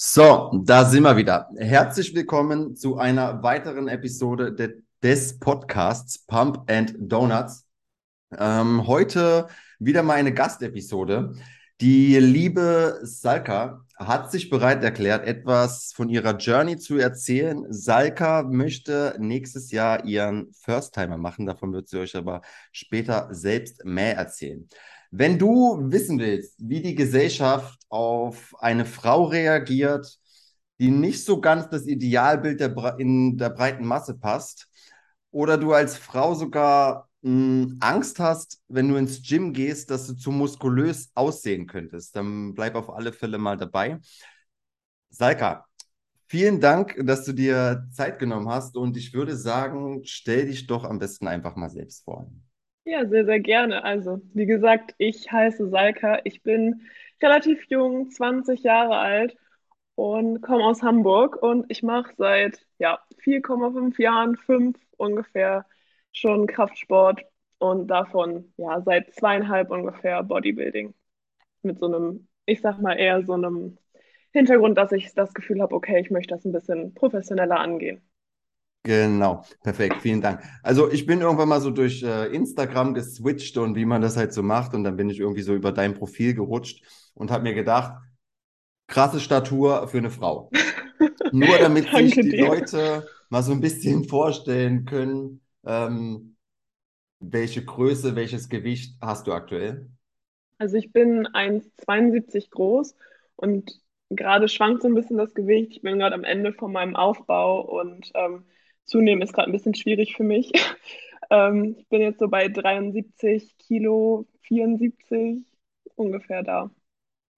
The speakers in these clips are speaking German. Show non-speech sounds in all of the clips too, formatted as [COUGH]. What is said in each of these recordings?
So, da sind wir wieder. Herzlich willkommen zu einer weiteren Episode de des Podcasts Pump and Donuts. Ähm, heute wieder mal eine Gastepisode. Die liebe Salka hat sich bereit erklärt, etwas von ihrer Journey zu erzählen. Salka möchte nächstes Jahr ihren First-Timer machen. Davon wird sie euch aber später selbst mehr erzählen. Wenn du wissen willst, wie die Gesellschaft auf eine Frau reagiert, die nicht so ganz das Idealbild der, in der breiten Masse passt, oder du als Frau sogar mh, hm, Angst hast, wenn du ins Gym gehst, dass du zu muskulös aussehen könntest, dann bleib auf alle Fälle mal dabei. Salka, vielen Dank, dass du dir Zeit genommen hast und ich würde sagen, stell dich doch am besten einfach mal selbst vor. Ja, sehr, sehr gerne. Also, wie gesagt, ich heiße Salka. Ich bin relativ jung, 20 Jahre alt und komme aus Hamburg und ich mache seit ja, 4,5 Jahren, fünf ungefähr schon Kraftsport und davon ja seit zweieinhalb ungefähr Bodybuilding. Mit so einem, ich sag mal eher so einem Hintergrund, dass ich das Gefühl habe, okay, ich möchte das ein bisschen professioneller angehen. Genau, perfekt, vielen Dank. Also ich bin irgendwann mal so durch äh, Instagram geswitcht und wie man das halt so macht und dann bin ich irgendwie so über dein Profil gerutscht und habe mir gedacht, krasse Statur für eine Frau. [LAUGHS] Nur damit sich die dir. Leute mal so ein bisschen vorstellen können, ähm, welche Größe, welches Gewicht hast du aktuell? Also ich bin 1,72 groß und gerade schwankt so ein bisschen das Gewicht. Ich bin gerade am Ende von meinem Aufbau und ähm, Zunehmen ist gerade ein bisschen schwierig für mich. [LAUGHS] ähm, ich bin jetzt so bei 73 Kilo, 74 ungefähr da.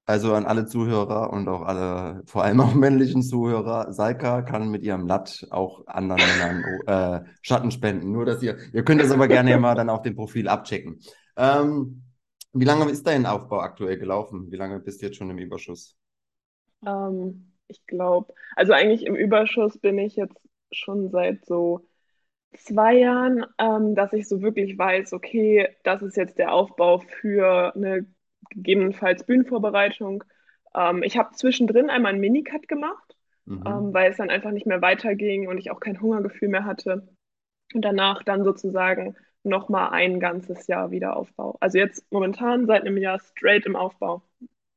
Also an alle Zuhörer und auch alle, vor allem auch männlichen Zuhörer, Salka kann mit ihrem Latt auch anderen Männern äh, Schatten spenden. Nur, dass ihr, ihr könnt das aber gerne mal dann auf dem Profil abchecken. Ähm, wie lange ist dein Aufbau aktuell gelaufen? Wie lange bist du jetzt schon im Überschuss? Ähm, ich glaube, also eigentlich im Überschuss bin ich jetzt schon seit so zwei Jahren, ähm, dass ich so wirklich weiß, okay, das ist jetzt der Aufbau für eine gegebenenfalls Bühnenvorbereitung. Ähm, ich habe zwischendrin einmal einen Minicut gemacht, mhm. ähm, weil es dann einfach nicht mehr weiterging und ich auch kein Hungergefühl mehr hatte. Und danach dann sozusagen nochmal ein ganzes Jahr Wiederaufbau. Also jetzt momentan seit einem Jahr straight im Aufbau.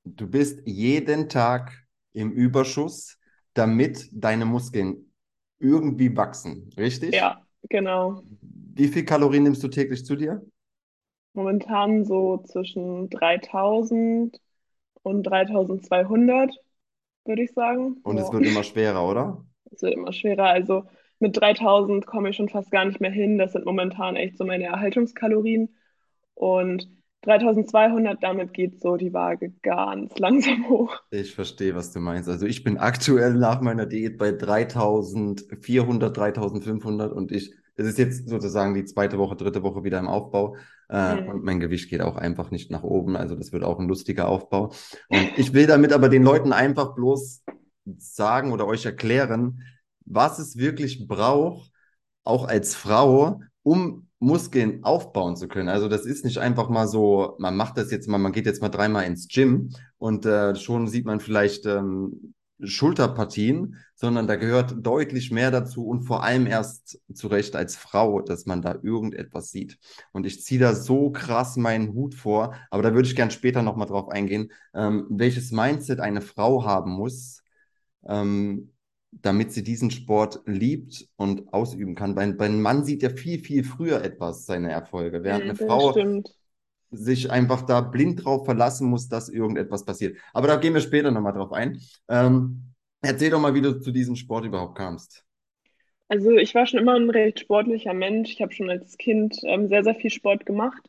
Du bist jeden Tag im Überschuss, damit deine Muskeln irgendwie wachsen, richtig? Ja, genau. Wie viel Kalorien nimmst du täglich zu dir? Momentan so zwischen 3000 und 3200, würde ich sagen. Und es wird immer schwerer, oder? Es wird immer schwerer. Also mit 3000 komme ich schon fast gar nicht mehr hin. Das sind momentan echt so meine Erhaltungskalorien. Und 3200, damit geht so die Waage ganz langsam hoch. Ich verstehe, was du meinst. Also ich bin aktuell nach meiner Diät bei 3400, 3500 und ich, es ist jetzt sozusagen die zweite Woche, dritte Woche wieder im Aufbau äh, mhm. und mein Gewicht geht auch einfach nicht nach oben. Also das wird auch ein lustiger Aufbau. Und ich will damit aber den Leuten einfach bloß sagen oder euch erklären, was es wirklich braucht, auch als Frau, um Muskeln aufbauen zu können. Also das ist nicht einfach mal so, man macht das jetzt mal, man geht jetzt mal dreimal ins Gym und äh, schon sieht man vielleicht ähm, Schulterpartien, sondern da gehört deutlich mehr dazu und vor allem erst zurecht als Frau, dass man da irgendetwas sieht. Und ich ziehe da so krass meinen Hut vor, aber da würde ich gern später nochmal drauf eingehen, ähm, welches Mindset eine Frau haben muss, ähm, damit sie diesen Sport liebt und ausüben kann. Bei, bei einem Mann sieht ja viel, viel früher etwas seine Erfolge, während eine Frau stimmt. sich einfach da blind drauf verlassen muss, dass irgendetwas passiert. Aber da gehen wir später nochmal drauf ein. Ähm, erzähl doch mal, wie du zu diesem Sport überhaupt kamst. Also ich war schon immer ein recht sportlicher Mensch. Ich habe schon als Kind ähm, sehr, sehr viel Sport gemacht.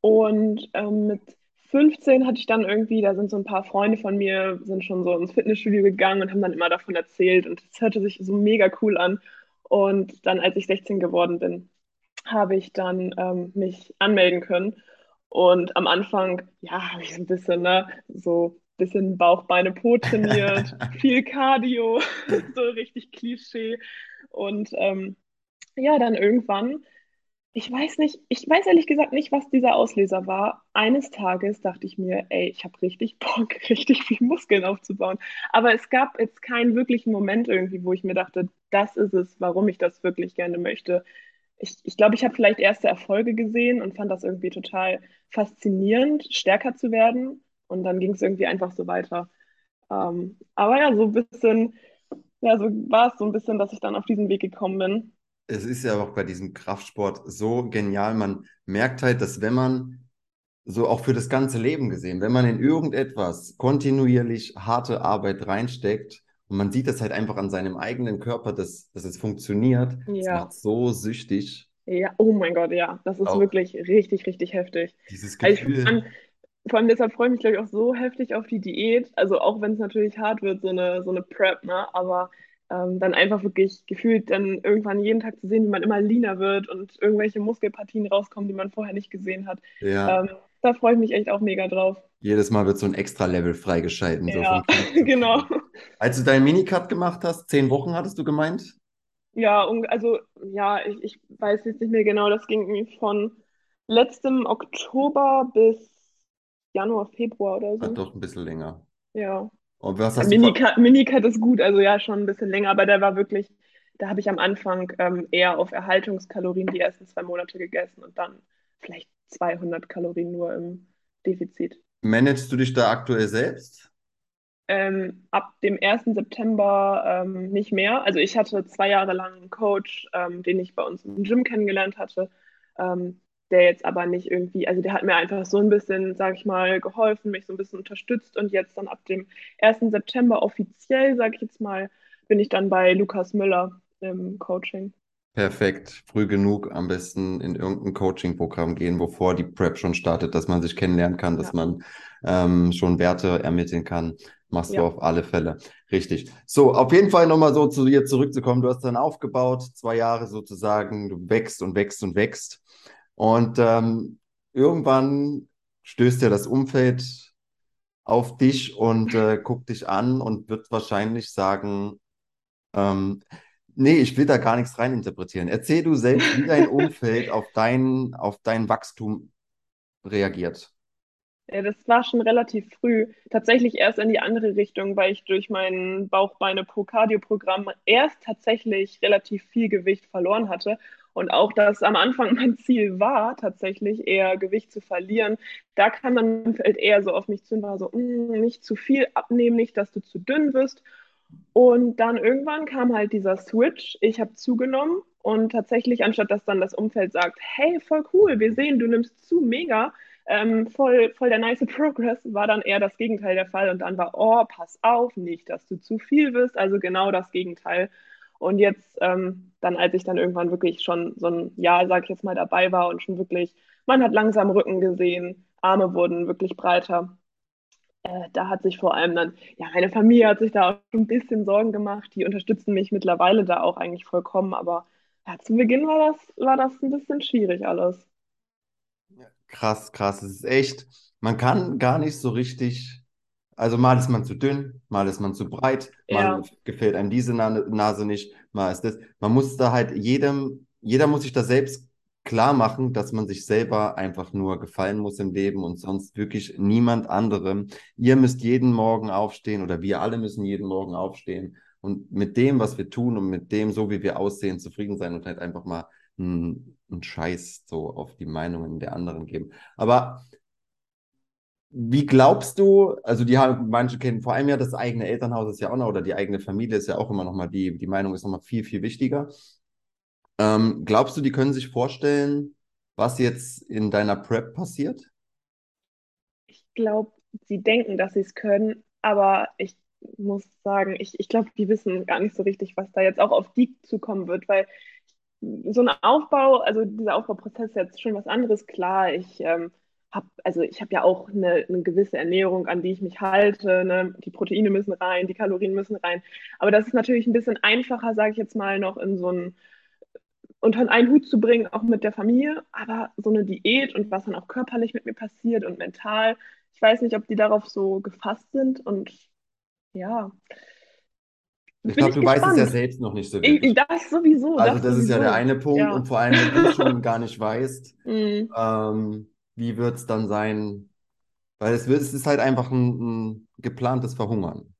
Und ähm, mit 15 hatte ich dann irgendwie, da sind so ein paar Freunde von mir, sind schon so ins Fitnessstudio gegangen und haben dann immer davon erzählt und es hörte sich so mega cool an. Und dann, als ich 16 geworden bin, habe ich dann ähm, mich anmelden können. Und am Anfang, ja, habe ich so ein bisschen, ne, so ein bisschen Bauch, Beine, Po trainiert, [LAUGHS] viel Cardio, [LAUGHS] so richtig Klischee. Und ähm, ja, dann irgendwann Ich weiß nicht, ich weiß ehrlich gesagt nicht, was dieser Auslöser war. Eines Tages dachte ich mir, ey, ich habe richtig Bock, [LAUGHS] richtig viel Muskeln aufzubauen. Aber es gab jetzt keinen wirklichen Moment irgendwie, wo ich mir dachte, das ist es, warum ich das wirklich gerne möchte. Ich glaube, ich, glaub, ich habe vielleicht erste Erfolge gesehen und fand das irgendwie total faszinierend, stärker zu werden. Und dann ging es irgendwie einfach so weiter. Ähm, aber ja, so ein bisschen, ja, so war es so ein bisschen, dass ich dann auf diesen Weg gekommen bin es ist ja auch bei diesem Kraftsport so genial. Man merkt halt, dass wenn man so auch für das ganze Leben gesehen, wenn man in irgendetwas kontinuierlich harte Arbeit reinsteckt und man sieht das halt einfach an seinem eigenen Körper, dass, dass es funktioniert, das ja. macht so süchtig. Ja, oh mein Gott, ja, das ist auch wirklich richtig, richtig heftig. Dieses Gefühl. Also vor allem deshalb freue ich mich, glaube ich, auch so heftig auf die Diät. Also auch wenn es natürlich hart wird, so eine, so eine Prep, ne? Aber ähm, dann einfach wirklich gefühlt dann irgendwann jeden Tag zu sehen, wie man immer leaner wird und irgendwelche Muskelpartien rauskommen, die man vorher nicht gesehen hat. Ja. Ähm, da freue ich mich echt auch mega drauf. Jedes Mal wird so ein extra Level freigeschalten. Ja, so [LAUGHS] genau. Als du deinen Minicut gemacht hast, zehn Wochen hattest du gemeint? Ja, also ja, ich, ich weiß jetzt nicht mehr genau, das ging irgendwie von letztem Oktober bis Januar, Februar oder so. Hat doch ein bisschen länger. Ja. Und was hast Minicut, du Minicut ist gut, also ja, schon ein bisschen länger, aber der war wirklich, da habe ich am Anfang ähm, eher auf Erhaltungskalorien die ersten zwei Monate gegessen und dann vielleicht 200 Kalorien nur im Defizit. Managst du dich da aktuell selbst? Ähm, ab dem 1. September ähm, nicht mehr. Also ich hatte zwei Jahre lang einen Coach, ähm, den ich bei uns im Gym kennengelernt hatte. Der jetzt aber nicht irgendwie, also der hat mir einfach so ein bisschen, sag ich mal, geholfen, mich so ein bisschen unterstützt und jetzt dann ab dem 1. September offiziell, sag ich jetzt mal, bin ich dann bei Lukas Müller im Coaching. Perfekt. Früh genug am besten in irgendein Coaching-Programm gehen, bevor die Prep schon startet, dass man sich kennenlernen kann, dass ja. man ähm, schon Werte ermitteln kann. Machst ja. du auf alle Fälle. Richtig. So, auf jeden Fall nochmal so zu dir zurückzukommen. Du hast dann aufgebaut, zwei Jahre sozusagen, du wächst und wächst und wächst. Und ähm, irgendwann stößt ja das Umfeld auf dich und äh, guckt dich an und wird wahrscheinlich sagen, ähm, nee, ich will da gar nichts reininterpretieren. Erzähl du selbst, wie dein Umfeld auf dein, auf dein Wachstum reagiert. Ja, das war schon relativ früh. Tatsächlich erst in die andere Richtung, weil ich durch mein Bauchbeine-Pro-Cardio-Programm erst tatsächlich relativ viel Gewicht verloren hatte und auch, dass am Anfang [LAUGHS] mein Ziel war, tatsächlich eher Gewicht zu verlieren. Da kam dann mein Feld eher so auf mich zu und war so, mm, nicht zu viel abnehmen, nicht, dass du zu dünn wirst. Und dann irgendwann kam halt dieser Switch. Ich habe zugenommen und tatsächlich, anstatt dass dann das Umfeld sagt, hey, voll cool, wir sehen, du nimmst zu, mega, ähm, voll, voll der nice [LAUGHS] Progress, war dann eher das Gegenteil der Fall. Und dann war, oh, pass auf, nicht, dass du zu viel wirst. Also genau das Gegenteil. Und jetzt, ähm, dann, als ich dann irgendwann wirklich schon so ein Jahr, sag ich jetzt mal, dabei war und schon wirklich, man hat langsam Rücken gesehen, Arme wurden wirklich breiter. Äh, da hat sich vor allem dann, ja, meine Familie hat sich da auch schon ein bisschen Sorgen gemacht. Die unterstützen mich mittlerweile da auch eigentlich vollkommen, aber ja, zu Beginn war das, war das ein bisschen schwierig alles. Krass, krass. Es ist echt, man kann gar nicht so richtig also mal ist man zu dünn, mal ist man zu breit, mal ja. gefällt einem diese Nase nicht, mal ist das. Man muss da halt jedem, jeder muss sich da selbst klar machen, dass man sich selber einfach nur gefallen muss im Leben und sonst wirklich niemand anderem. Ihr müsst jeden Morgen aufstehen oder wir alle müssen jeden Morgen aufstehen und mit dem, was wir tun und mit dem, so wie wir aussehen, zufrieden sein und halt einfach mal einen Scheiß so auf die Meinungen der anderen geben. Aber wie glaubst du, also die haben, manche kennen vor allem ja das eigene Elternhaus ist ja auch noch, oder die eigene Familie ist ja auch immer noch mal, die, die Meinung ist noch mal viel, viel wichtiger. Ähm, glaubst du, die können sich vorstellen, was jetzt in deiner Prep passiert? Ich glaube, sie denken, dass sie es können, aber ich muss sagen, ich, ich glaube, die wissen gar nicht so richtig, was da jetzt auch auf die zukommen wird, weil so ein Aufbau, also dieser Aufbauprozess ist jetzt schon was anderes. Klar, ich ähm, habe, also ich habe ja auch eine, eine, gewisse Ernährung, an die ich mich halte. Ne? Die Proteine müssen rein, die Kalorien müssen rein. Aber das ist natürlich ein bisschen einfacher, sage ich jetzt mal, noch in so einen unter einen Hut zu bringen, auch mit der Familie. Aber so eine Diät und was dann auch körperlich mit mir passiert und mental, ich weiß nicht, ob die darauf so gefasst sind. Und ja, ich glaube, du gespannt. weißt es ja selbst noch nicht so wirklich. Ich, das sowieso. Also das, das sowieso. ist ja der eine Punkt. Ja. Und vor allem, wenn du [LAUGHS] schon gar nicht weißt, mhm. ähm, wie wird es dann sein? Weil es, wird, es ist halt einfach ein, ein geplantes Verhungern.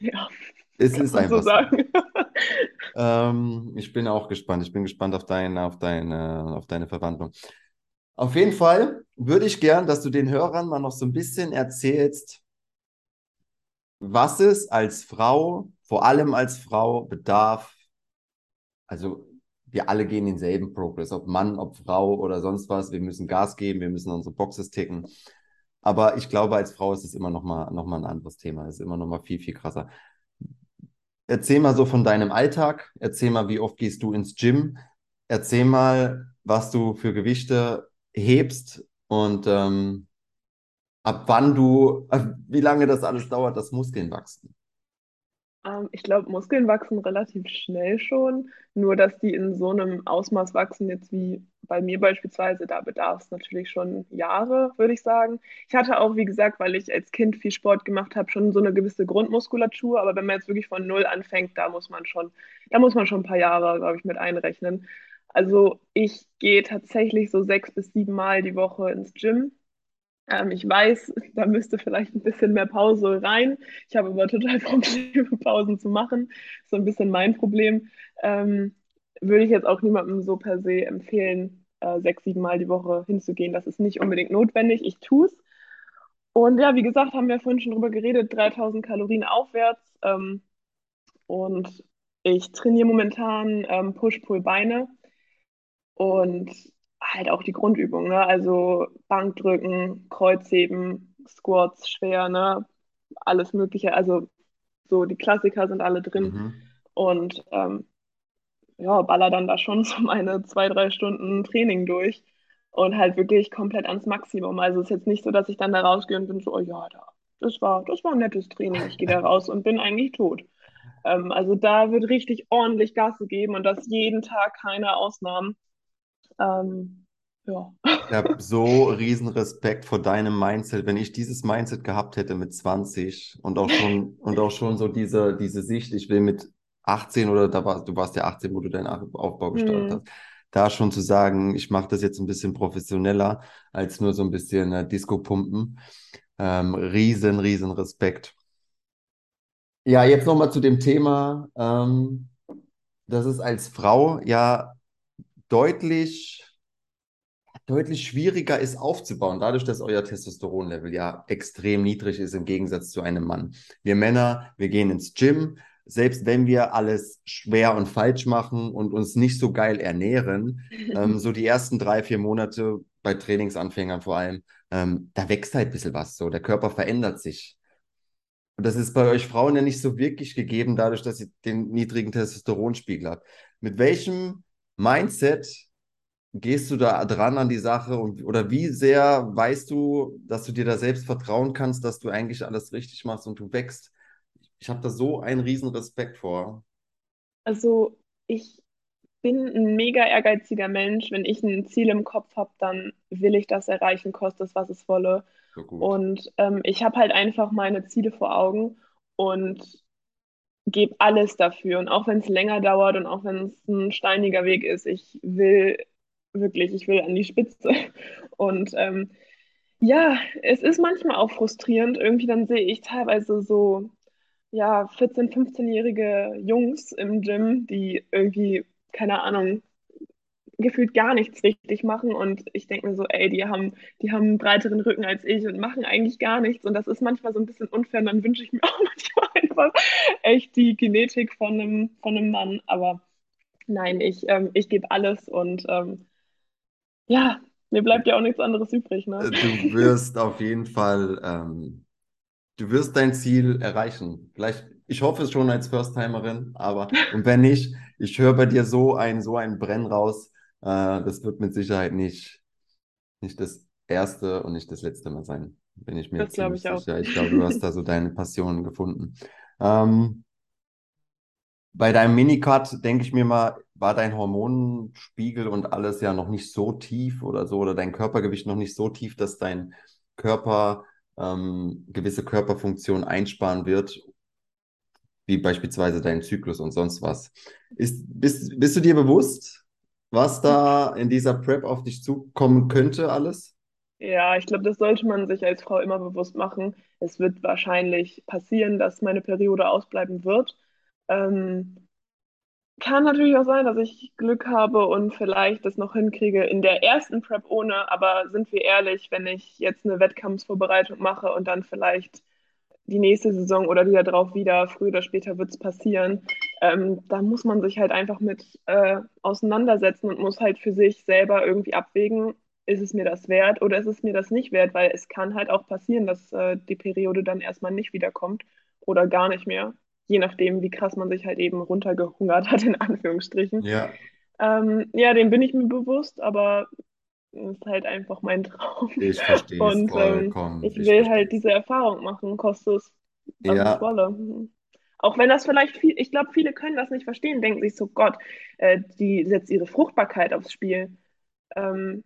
Ja. Es ist einfach so. Sagen. [LAUGHS] ähm, ich bin auch gespannt. Ich bin gespannt auf deine, auf deine, auf deine Verwandlung. Auf jeden Fall würde ich gern, dass du den Hörern mal noch so ein bisschen erzählst, was es als Frau, vor allem als Frau, bedarf. Also wir alle gehen denselben Progress, ob Mann, ob Frau oder sonst was. Wir müssen Gas geben, wir müssen unsere Boxes ticken. Aber ich glaube, als Frau ist es immer noch mal, noch mal ein anderes Thema. Es ist immer noch mal viel, viel krasser. Erzähl mal so von deinem Alltag. Erzähl mal, wie oft gehst du ins Gym? Erzähl mal, was du für Gewichte hebst und ähm, ab wann du, wie lange das alles dauert, dass Muskeln wachsen? Ähm, ich glaube, Muskeln wachsen relativ schnell schon, nur dass die in so einem Ausmaß wachsen, jetzt wie bei mir beispielsweise, da bedarf es natürlich schon Jahre, würde ich sagen. Ich hatte auch, wie gesagt, weil ich als Kind viel Sport gemacht habe, schon so eine gewisse Grundmuskulatur, aber wenn man jetzt wirklich von null anfängt, da muss man schon, da muss man schon ein paar Jahre, glaube ich, mit einrechnen. Also ich gehe tatsächlich so sechs bis sieben Mal die Woche ins Gym. Ähm, ich weiß, [LAUGHS] da müsste vielleicht ein bisschen mehr Pause rein. Ich habe aber total [LAUGHS] Probleme, Pausen zu machen. So ein bisschen mein Problem. Ähm, würde ich jetzt auch niemandem so per se empfehlen, äh, sechs, sieben Mal die Woche hinzugehen. Das ist nicht unbedingt notwendig. Ich tue es. Und ja, wie gesagt, haben wir vorhin schon drüber geredet, 3000 Kalorien aufwärts. Ähm, und ich trainiere momentan ähm, Push-Pull-Beine und halt auch die Grundübungen, ne? Also Bankdrücken, Kreuzheben, Squats schwer, ne? Alles Mögliche. Also so die Klassiker sind alle drin. Mhm. Und ähm, ja, baller dann da schon [LAUGHS] so meine zwei, drei Stunden Training durch und halt wirklich komplett ans Maximum. Also es ist jetzt nicht so, dass ich dann da rausgehe und bin so, oh ja, da, das war, das war ein nettes Training. Ich gehe da raus und bin eigentlich tot. Ähm, also da wird richtig ordentlich Gas gegeben und das jeden Tag keine Ausnahmen. Ähm, ja. Ich habe so riesen Respekt vor deinem Mindset. Wenn ich dieses Mindset gehabt hätte mit 20 und auch schon, und auch schon so diese, diese Sicht, ich will mit 18 oder da war, du warst ja 18, wo du deinen Aufbau gestartet mhm. hast, da schon zu sagen, ich mache das jetzt ein bisschen professioneller als nur so ein bisschen äh, Disco-Pumpen. Ähm, riesen, riesen Respekt. Ja, jetzt nochmal zu dem Thema, ähm, dass es als Frau ja deutlich, deutlich schwieriger ist aufzubauen, dadurch, dass euer Testosteronlevel ja extrem niedrig ist im Gegensatz zu einem Mann. Wir Männer, wir gehen ins Gym, selbst wenn wir alles schwer und falsch machen und uns nicht so geil ernähren, ähm, [LAUGHS] so die ersten drei, vier Monate bei Trainingsanfängern vor allem, ähm, da wächst halt ein bisschen was so. Der Körper verändert sich. Und das ist bei euch Frauen ja nicht so wirklich gegeben, dadurch, dass ihr den niedrigen Testosteronspiegel habt. Mit welchem Mindset gehst du da dran an die Sache und, oder wie sehr weißt du, dass du dir da selbst vertrauen kannst, dass du eigentlich alles richtig machst und du wächst? Ich habe da so einen riesen Respekt vor. Also ich bin ein mega ehrgeiziger Mensch. Wenn ich ein Ziel im Kopf habe, dann will ich das erreichen, kostet es, was es wolle. So und ähm, ich habe halt einfach meine Ziele vor Augen und gebe alles dafür. Und auch wenn es länger dauert und auch wenn es ein steiniger Weg ist, ich will wirklich, ich will an die Spitze. [LAUGHS] Und ähm, ja, es ist manchmal auch frustrierend. Irgendwie dann sehe ich teilweise so, ja, 14-, 15-jährige Jungs im Gym, die irgendwie, keine Ahnung, gefühlt gar nichts richtig machen und ich denke mir so, ey, die haben, die haben einen breiteren Rücken als ich und machen eigentlich gar nichts und das ist manchmal so ein bisschen unfair und dann wünsche ich mir [LAUGHS] auch manchmal einfach echt die Genetik von einem, von einem Mann, aber nein, ich, ähm, ich gebe alles und ähm, ja, mir bleibt ja auch nichts anderes übrig. Ne? Du wirst auf jeden Fall, ähm, du wirst dein Ziel erreichen. Vielleicht, ich hoffe es schon als First-Timerin, aber und wenn nicht, ich höre bei dir so ein, so ein Brenn raus, äh, das wird mit Sicherheit nicht, nicht das erste und nicht das letzte Mal sein. Bin ich mir das ziemlich ich sicher. Auch. Ich glaube, du hast da so deine Passion gefunden. Ähm, bei deinem Minicut, denke ich mir mal, war dein Hormonspiegel und alles ja noch nicht so tief oder so, oder dein Körpergewicht noch nicht so tief, dass dein Körper ähm, gewisse Körperfunktionen einsparen wird, wie beispielsweise dein Zyklus und sonst was. Ist, bist, bist du dir bewusst, was da in dieser Prep auf dich zukommen könnte, alles? Ja, ich glaube, das sollte man sich als Frau immer bewusst machen. Es wird wahrscheinlich passieren, dass meine Periode ausbleiben wird. Ähm, kann natürlich auch sein, dass ich Glück habe und vielleicht das noch hinkriege in der ersten Prep ohne, aber sind wir ehrlich, wenn ich jetzt eine Wettkampfsvorbereitung mache und dann vielleicht die nächste Saison oder die da drauf wieder, früher oder später wird es passieren, ähm, da muss man sich halt einfach mit äh, auseinandersetzen und muss halt für sich selber irgendwie abwägen, ist es mir das wert oder ist es mir das nicht wert, weil es kann halt auch passieren, dass äh, die Periode dann erstmal nicht wiederkommt oder gar nicht mehr je nachdem, wie krass man sich halt eben runtergehungert hat, in Anführungsstrichen. Ja. Ähm, ja, dem bin ich mir bewusst, aber ist halt einfach mein Traum. Ich verstehe es Und ähm, ich Ich will verstehe halt es. diese Erfahrung machen, koste es, was es Ja, wolle. Auch wenn das vielleicht viel, ich glaube, viele können das nicht verstehen, denken sich so, Gott, äh, die setzt ihre Fruchtbarkeit aufs Spiel. Ähm,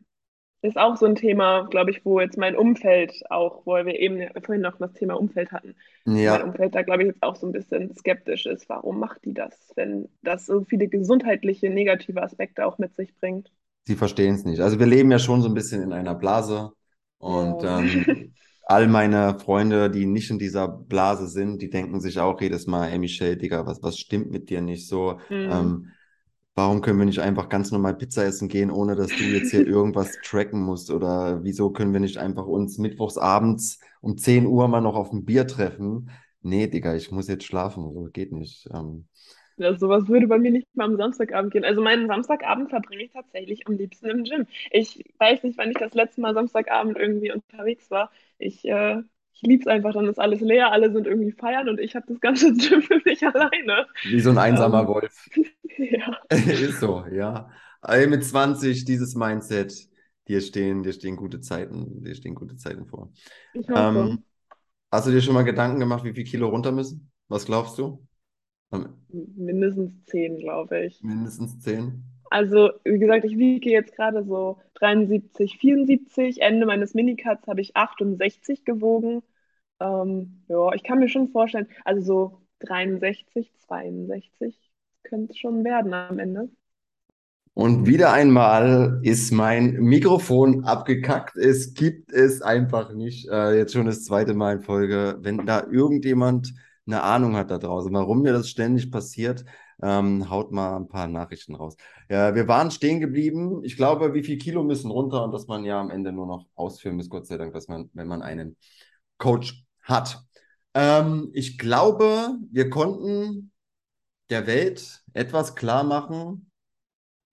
ist auch so ein Thema, glaube ich, wo jetzt mein Umfeld auch, wo wir eben vorhin noch das Thema Umfeld hatten, wo mein ja, Umfeld da, glaube ich, jetzt auch so ein bisschen skeptisch ist. Warum macht die das, wenn das so viele gesundheitliche negative Aspekte auch mit sich bringt? sie verstehen es nicht. Also wir leben ja schon so ein bisschen in einer Blase und Ja. ähm, [LAUGHS] all meine Freunde, die nicht in dieser Blase sind, die denken sich auch jedes Mal, ey Michelle, Digga, was, was stimmt mit dir nicht so? Hm. Ähm, warum können wir nicht einfach ganz normal Pizza essen gehen, ohne dass du jetzt hier [LAUGHS] irgendwas tracken musst? Oder wieso können wir nicht einfach uns mittwochs abends um 10 Uhr mal noch auf ein Bier treffen? Nee, Digga, ich muss jetzt schlafen, so geht nicht. Ähm, Ja, sowas würde bei mir nicht mal am Samstagabend gehen. Also meinen Samstagabend verbringe ich tatsächlich am liebsten im Gym. Ich weiß nicht, wann ich das letzte Mal Samstagabend irgendwie unterwegs war. Ich, äh, ich liebe es einfach, dann ist alles leer, alle sind irgendwie feiern und ich habe das ganze [LAUGHS] Gym für mich alleine. wie so ein einsamer Ähm, Wolf. [LAUGHS] ja, [LAUGHS] Ist so, ja. Ey, mit 20, dieses Mindset, dir stehen, dir stehen gute Zeiten, dir stehen gute Zeiten vor. ich hoffe. Ähm, hast du dir schon mal Gedanken gemacht, wie viel Kilo runter müssen? Was glaubst du? Mindestens zehn, glaube ich. Mindestens 10? Also, wie gesagt, ich wiege jetzt gerade so 73, 74. Ende meines Minicuts habe ich 68 gewogen. Ähm, ja, ich kann mir schon vorstellen, also so 63, 62 könnte es schon werden am Ende. Und wieder einmal ist mein Mikrofon abgekackt. Es gibt es einfach nicht. Äh, jetzt schon das zweite Mal in Folge. Wenn da irgendjemand eine Ahnung hat da draußen, warum mir das ständig passiert, ähm, haut mal ein paar Nachrichten raus. Ja, wir waren stehen geblieben. Ich glaube, wie viel Kilo müssen runter und dass man ja am Ende nur noch ausführen muss, Gott sei Dank, dass man, wenn man einen Coach hat. Ähm, ich glaube, wir konnten der Welt etwas klar machen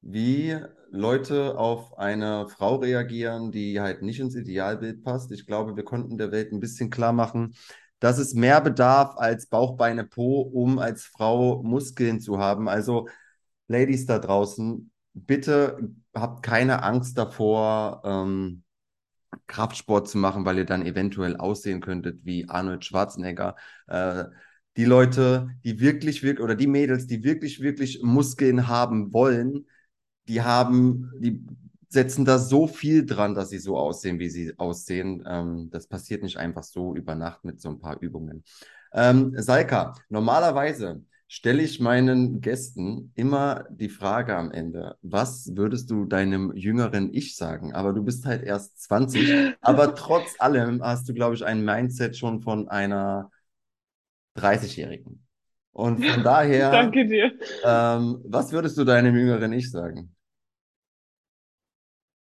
wie Leute auf eine Frau reagieren, die halt nicht ins Idealbild passt. Ich glaube, wir konnten der Welt ein bisschen klar machen, dass es mehr bedarf als Bauch, Beine, Po, um als Frau Muskeln zu haben. Also, Ladies da draußen, bitte habt keine Angst davor, ähm, Kraftsport zu machen, weil ihr dann eventuell aussehen könntet wie Arnold Schwarzenegger. Äh, die Leute, die wirklich, wirklich, oder die Mädels, die wirklich, wirklich Muskeln haben wollen, die haben, die setzen da so viel dran, dass sie so aussehen, wie sie aussehen. Ähm, das passiert nicht einfach so über Nacht mit so ein paar Übungen. Ähm, Salka, normalerweise stelle ich meinen Gästen immer die Frage am Ende, was würdest du deinem jüngeren Ich sagen? Aber du bist halt erst 20, [LAUGHS] aber trotz allem hast du, glaube ich, ein Mindset schon von einer 30-Jährigen. Und von daher, [LAUGHS] Danke dir. ähm, was würdest du deinem jüngeren Ich sagen?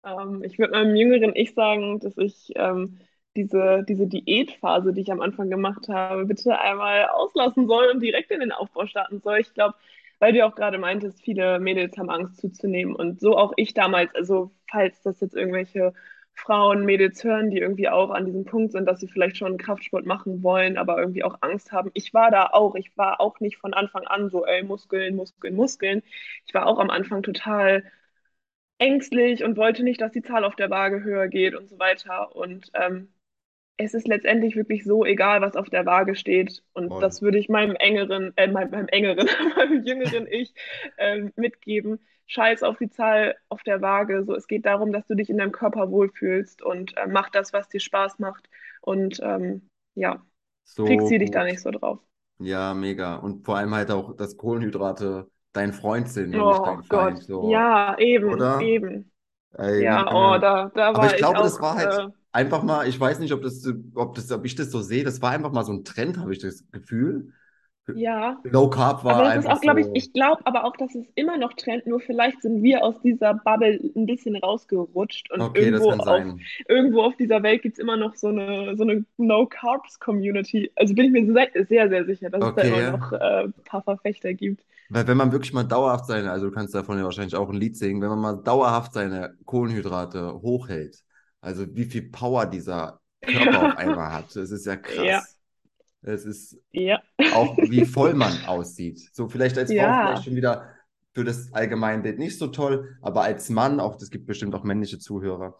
Ähm, ich würde meinem jüngeren Ich sagen, dass ich ähm, diese, diese Diätphase, die ich am Anfang gemacht habe, bitte einmal auslassen soll und direkt in den Aufbau starten soll. Ich glaube, weil du auch gerade meintest, viele Mädels haben Angst zuzunehmen und so auch ich damals. Also falls das jetzt irgendwelche Frauen, Mädels hören, die irgendwie auch an diesem Punkt sind, dass sie vielleicht schon Kraftsport machen wollen, aber irgendwie auch Angst haben. Ich war da auch. Ich war auch nicht von Anfang an so, ey, Muskeln, Muskeln, Muskeln. Ich war auch am Anfang total ängstlich und wollte nicht, dass die Zahl auf der Waage höher geht und so weiter. Und ähm, es ist letztendlich wirklich so egal, was auf der Waage steht. Und Voll. das würde ich meinem engeren, äh, meinem, meinem engeren, [LAUGHS] meinem jüngeren [LAUGHS] Ich ähm, mitgeben. Scheiß auf die Zahl auf der Waage. So, es geht darum, dass du dich in deinem Körper wohlfühlst und äh, mach das, was dir Spaß macht. Und ähm, ja, So fixier dich da nicht so drauf. Ja, mega. Und vor allem halt auch, dass Kohlenhydrate dein Freund sind und Oh nicht dein Gott, Feind. So, ja, eben, oder? eben. Ey, Ja, oh, da, da Aber ich ich glaube, das war halt äh, einfach mal, ich weiß nicht, ob das, ob das, ob ich das so sehe, das war einfach mal so ein Trend, habe ich das Gefühl. ja. Low Carb Aber war das ist einfach auch, glaube ich, so, ich glaube aber auch, dass es immer noch Trend, nur vielleicht sind wir aus dieser Bubble ein bisschen rausgerutscht und okay, das irgendwo auf, irgendwo auf dieser Welt gibt es immer noch so eine, so eine No-Carbs-Community. Also bin ich mir sehr, sehr, sehr sicher, dass es da immer Okay, noch äh, ein paar Verfechter gibt. Weil wenn man wirklich mal dauerhaft seine, also du kannst davon ja wahrscheinlich auch ein Lied singen, wenn man mal dauerhaft seine Kohlenhydrate hochhält, also wie viel Power dieser Körper auf [LAUGHS] einmal hat, das ist ja Ja, krass. Es ist ja, auch, wie voll man [LAUGHS] aussieht. So vielleicht als Frau vielleicht ja, schon wieder für das Allgemeinbild nicht so toll, aber als Mann, auch das gibt bestimmt auch männliche Zuhörer,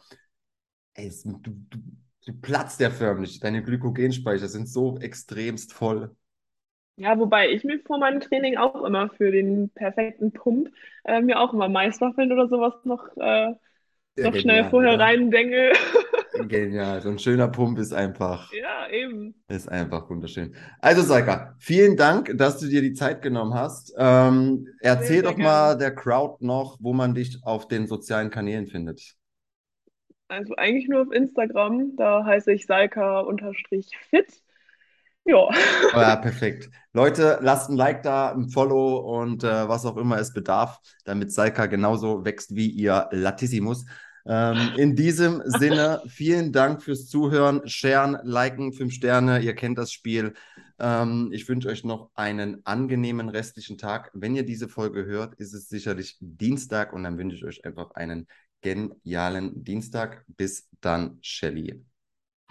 ey, es, du, du, du platzt ja förmlich. Deine Glykogenspeicher sind so extremst voll. Ja. Wobei ich mir vor meinem Training auch immer für den perfekten Pump äh, mir auch immer Maiswaffeln oder sowas noch, äh, Ja, noch schnell vorher oder? reindengel. Genial. So ein schöner Pump ist einfach, [LAUGHS] Ja, eben. ist einfach wunderschön. Also, Saika, vielen Dank, dass du dir die Zeit genommen hast. Ähm, Sehr, erzähl sehr doch mal gerne. der Crowd noch, wo man dich auf den sozialen Kanälen findet. Also eigentlich nur auf Instagram. Da heiße ich Salka-fit. Ja. Oh ja, perfekt. Leute, lasst ein Like da, ein Follow und äh, was auch immer es bedarf, damit Saika genauso wächst wie ihr Latissimus. Ähm, in diesem [LAUGHS] Sinne, vielen Dank fürs Zuhören. Sharen, liken, fünf Sterne, ihr kennt das Spiel. Ähm, ich wünsche euch noch einen angenehmen restlichen Tag. Wenn ihr diese Folge hört, ist es sicherlich Dienstag und dann wünsche ich euch einfach einen genialen Dienstag. Bis dann, Shelly.